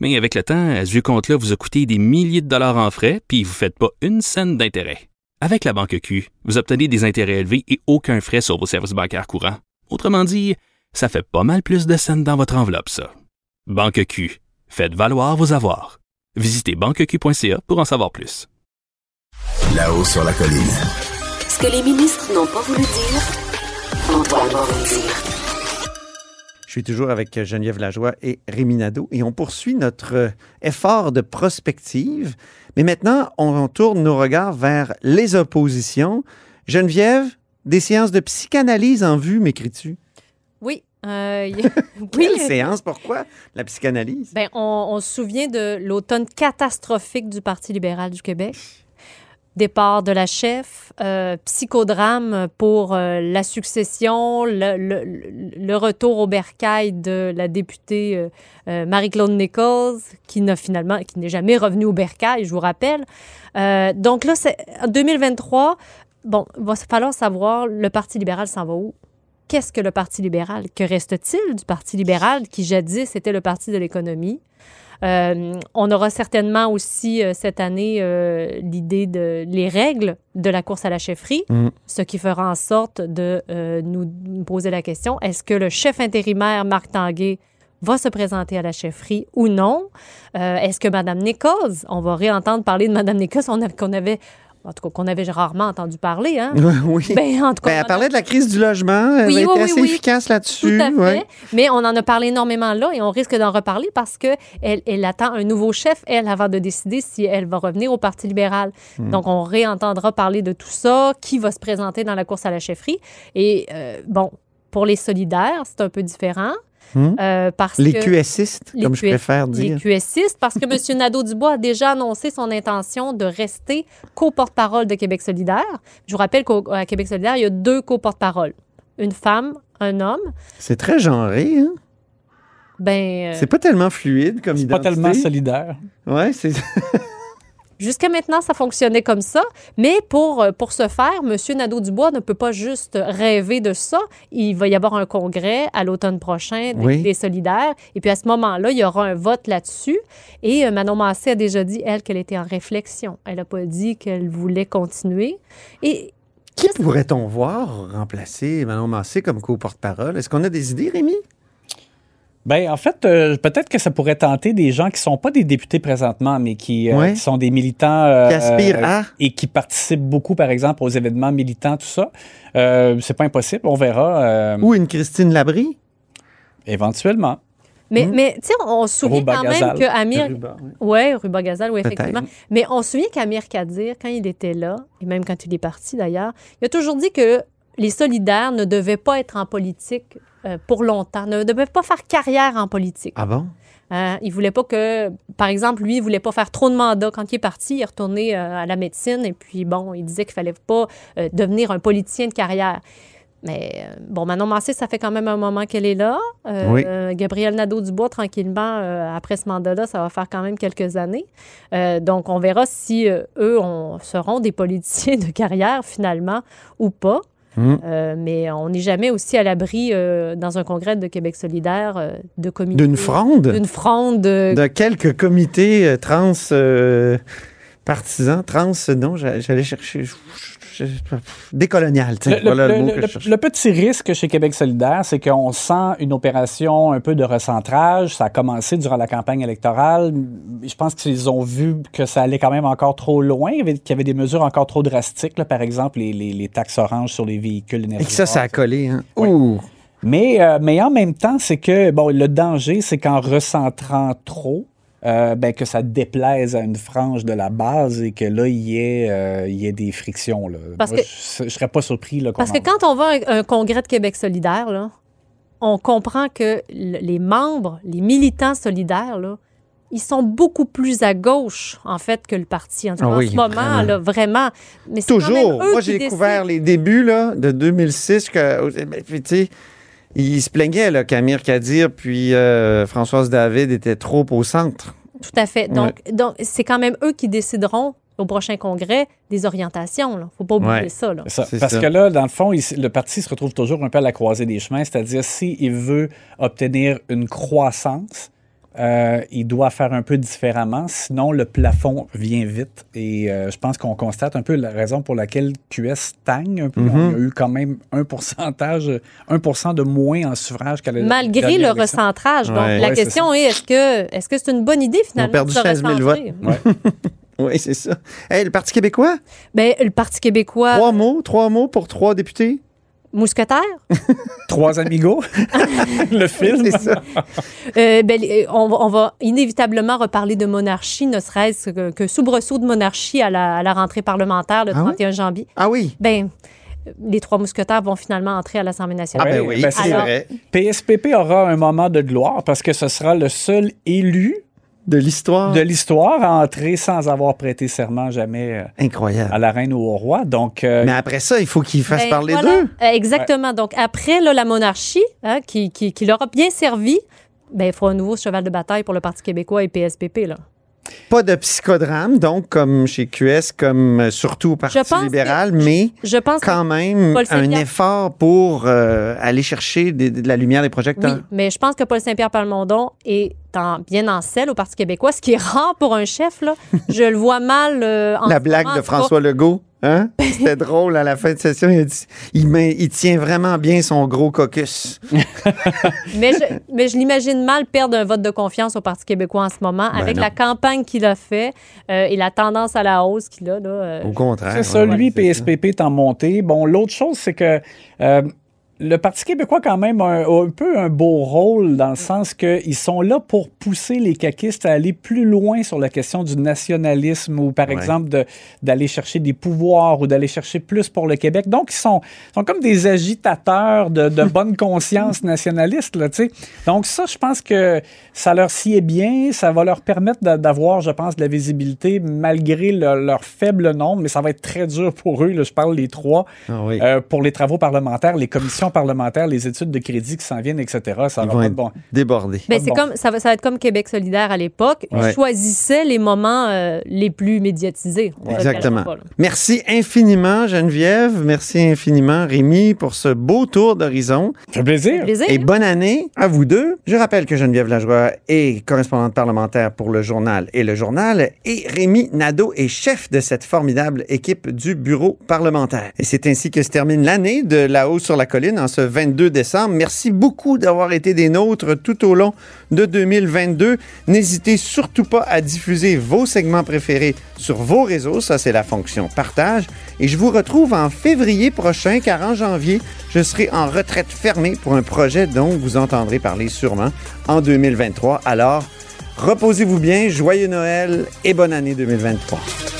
Mais avec le temps, à ce vieux compte-là vous a coûté des milliers de dollars en frais, puis vous ne faites pas une scène d'intérêt. Avec la Banque Q, vous obtenez des intérêts élevés et aucun frais sur vos services bancaires courants. Autrement dit, ça fait pas mal plus de scènes dans votre enveloppe, ça. Banque Q. Faites valoir vos avoirs. Visitez banqueq.ca pour en savoir plus. Là-haut sur la colline. Ce que les ministres n'ont pas voulu dire, va vous le dire. Je suis toujours avec Geneviève Lajoie et Rémi Nadeau et on poursuit notre euh, effort de prospective. Mais maintenant, on tourne nos regards vers les oppositions. Geneviève, des séances de psychanalyse en vue, m'écris-tu? Oui. euh, y- oui. Quelle séance? Pourquoi? La psychanalyse? Ben, on, on se souvient de l'automne catastrophique du Parti libéral du Québec. Départ de la chef, euh, psychodrame pour euh, la succession, le, retour au bercail de la députée euh, Marie-Claude Nichols, qui n'a finalement, qui n'est jamais revenue au bercail, je vous rappelle. Donc là, c'est en 2023. Bon, va falloir savoir le Parti libéral s'en va où? Qu'est-ce que le Parti libéral? Que reste-t-il du Parti libéral qui jadis était le parti de l'économie? Euh, on aura certainement aussi euh, cette année euh, l'idée de les règles de la course à la chefferie, Mm. ce qui fera en sorte de nous poser la question est-ce que le chef intérimaire Marc Tanguay va se présenter à la chefferie ou non? Euh, Est-ce que Mme Nichols, on va réentendre parler de Mme Nichols, qu'on avait en tout cas qu'on avait rarement entendu parler, hein oui. Ben, en tout cas, Ben, elle parlait de la crise du logement. Elle Oui, a été oui, oui, assez oui. efficace là-dessus. Tout à fait. ouais. Mais on en a parlé énormément là et on risque d'en reparler parce que elle, elle attend un nouveau chef, elle, avant de décider si elle va revenir au Parti libéral. Hmm. Donc, on réentendra parler de tout ça, qui va se présenter dans la course à la chefferie. Et euh, bon, pour les solidaires, c'est un peu différent. Hmm? euh, parce Les que QSistes, les comme je QS préfère les dire. QSistes, parce que M. Nadeau-Dubois a déjà annoncé son intention de rester co-porte-parole de Québec solidaire. Je vous rappelle qu'à Québec solidaire, il y a deux co-porte-paroles. Une femme, un homme. C'est très genré. Hein? Ben, euh, C'est pas tellement fluide comme C'est pas identité. tellement solidaire. Ouais, c'est Jusqu'à maintenant, ça fonctionnait comme ça, mais pour, euh, pour ce faire, M. Nadeau-Dubois ne peut pas juste rêver de ça. Il va y avoir un congrès à l'automne prochain des, Oui. des solidaires, et puis à ce moment-là, il y aura un vote là-dessus. Et euh, Manon Massé a déjà dit, elle, qu'elle était en réflexion. Elle n'a pas dit qu'elle voulait continuer. Et Qui pourrait-on voir remplacer Manon Massé comme co-porte-parole? Est-ce qu'on a des idées, Rémi? Ben, en fait, euh, peut-être que ça pourrait tenter des gens qui sont pas des députés présentement, mais qui, euh, Ouais. qui sont des militants euh, Qui aspirent euh, à? et qui participent beaucoup, par exemple, aux événements militants, tout ça. Euh, c'est pas impossible, on verra euh, Ou une Christine Labrie? éventuellement. Mais, Hmm? mais tu sais, on se souvient Ruba quand même Gazal. que Amir... Ruba, ouais. Oui, Ruba Gazal, oui, effectivement. Mais on se souvient qu'Amir Kadir, quand il était là, et même quand il est parti d'ailleurs, il a toujours dit que les solidaires ne devaient pas être en politique euh, pour longtemps, ne devaient pas faire carrière en politique. Ah bon? Euh, il voulait pas que, par exemple, lui, il voulait pas faire trop de mandats. Quand il est parti, il est retourné euh, à la médecine et puis, bon, il disait qu'il fallait pas euh, devenir un politicien de carrière. Mais bon, Manon Massé, ça fait quand même un moment qu'elle est là. Oui. Gabriel Nadeau-Dubois, tranquillement, après ce mandat-là, ça va faire quand même quelques années. Donc, on verra si eux on, seront des politiciens de carrière, finalement, ou pas. Hmm. Euh, mais on n'est jamais aussi à l'abri, euh, dans un congrès de Québec solidaire, euh, de comités. D'une fronde? D'une fronde. euh, De quelques comités trans euh, partisans, trans, non, j'a- j'allais chercher. je- je- décolonial, Le, voilà le, le- mot le- que le- je cherchais. le petit risque chez Québec solidaire, c'est qu'on sent une opération un peu de recentrage. Ça a commencé durant la campagne électorale. Je pense qu'ils ont vu que ça allait quand même encore trop loin, qu'il y avait des mesures encore trop drastiques, là, par exemple les, les- les taxes oranges sur les véhicules Et énergétiques. que ça, ça a collé. Hein? Oui. Ouh. Mais, euh, mais en même temps, c'est que bon, le danger, c'est qu'en recentrant trop, euh, ben, que ça déplaise à une frange de la base et que là, il y ait, euh, il y ait des frictions. Là. Parce Moi, que- je, je serais pas surpris. Là, Parce que quand on va à un, un congrès de Québec solidaire, là, on comprend que les membres, les militants solidaires, là, ils sont beaucoup plus à gauche, en fait, que le parti. En, tout cas, Ah en ce moment, vraiment. là, vraiment. Mais c'est quand même Toujours. eux Moi, j'ai découvert les débuts là, de 2006 que, puis, ils se plaignaient, là, qu'Amir Kadir puis euh, Françoise David étaient trop au centre. Tout à fait. Donc, donc c'est quand même eux qui décideront au prochain congrès des orientations. Il ne faut pas oublier Ouais. ça. Là. Ça. Parce ça. que là, dans le fond, il- le parti se retrouve toujours un peu à la croisée des chemins, c'est-à-dire s'il veut obtenir une croissance, euh, il doit faire un peu différemment, sinon le plafond vient vite. Et euh, je pense qu'on constate un peu la raison pour laquelle QS stagne un peu. Mm-hmm. On a eu quand même un pourcentage, 1 de moins en suffrage qu'à la Malgré le élection. recentrage. Donc, Ouais. la Ouais, c'est question est, est-ce que est-ce que c'est une bonne idée, finalement, perdu de se 16 000 recentrer? Oui, c'est ça. Hey, le Parti québécois, Ben, le Parti québécois, trois mots, trois mots pour trois députés? Mousquetaire, Trois amigos, le film? C'est ça. Euh, ben, les- on, va- on va inévitablement reparler de monarchie, ne serait-ce que, que soubresaut de monarchie à la, à la rentrée parlementaire le Ah oui? 31 janvier. Ah oui. Ben, les trois mousquetaires vont finalement entrer à l'Assemblée Ah nationale. ben Ouais, oui, ben, c'est vrai. PSPP aura un moment de gloire parce que ce sera le seul élu De l'histoire? de l'histoire à entrer sans avoir prêté serment jamais euh, Incroyable. à la reine ou au roi. Donc, euh, Mais après ça, il faut qu'ils fassent Ben, parler voilà. d'eux. Euh, exactement. Donc, après là, la monarchie, hein, qui, qui, qui leur a bien servi, ben, il faut un nouveau cheval de bataille pour le Parti québécois et PSPP. Là. Pas de psychodrame, donc, comme chez QS, comme surtout au Parti libéral, mais Je pense quand même un effort pour euh, aller chercher de la lumière des Oui, projecteurs. mais je pense que Paul Saint-Pierre Palmondon est en- bien en selle au Parti québécois, ce qui est rare pour un chef. Là. Je le vois mal. euh, en La ce blague moment, de. François Legault, hein? C'était drôle à la fin de session. Il, a dit- il, met- il tient vraiment bien son gros caucus. Mais je, mais je l'imagine mal perdre un vote de confiance au Parti québécois en ce moment, Ben avec non. la campagne qu'il a fait euh, et la tendance à la hausse qu'il a. Là, euh, Au contraire. c'est ça, ouais, lui. PSPP est en montée. Bon, l'autre chose, c'est que euh, le Parti québécois, quand même, a un, peu un beau rôle dans le sens qu'ils sont là pour pousser les caquistes à aller plus loin sur la question du nationalisme ou, par Ouais. exemple, de- d'aller chercher des pouvoirs ou d'aller chercher plus pour le Québec. Donc, ils sont, sont comme des agitateurs de, de bonne conscience nationaliste, là, tu sais. Donc, ça, je pense que ça leur sied bien. Ça va leur permettre d'a- d'avoir, je pense, de la visibilité malgré le- leur faible nombre, mais ça va être très dur pour eux. Là, je parle les trois. Ah oui. Euh, pour les travaux parlementaires, les commissions parlementaires, les études de crédit qui s'en viennent, etc. Ça Ils va être bon. débordés. Ben, Pas c'est bon. comme, ça, va, ça va être comme Québec solidaire à l'époque. Ils Ouais. choisissaient les moments euh, les plus médiatisés. Exactement. pas. Merci infiniment, Geneviève. Merci infiniment, Rémi, pour ce beau tour d'horizon. Ça fait plaisir. Plaisir. Et bonne année à vous deux. Je rappelle que Geneviève Lajoie est correspondante parlementaire pour le journal et le journal et Rémi Nadeau est chef de cette formidable équipe du bureau parlementaire. Et c'est ainsi que se termine l'année de La Haut sur la Colline en ce 22 décembre. Merci beaucoup d'avoir été des nôtres tout au long de 2022. N'hésitez surtout pas à diffuser vos segments préférés sur vos réseaux. Ça, c'est la fonction partage. Et je vous retrouve en février prochain, car en janvier, je serai en retraite fermée pour un projet dont vous entendrez parler sûrement en 2023. Alors, reposez-vous bien, joyeux Noël et bonne année 2023.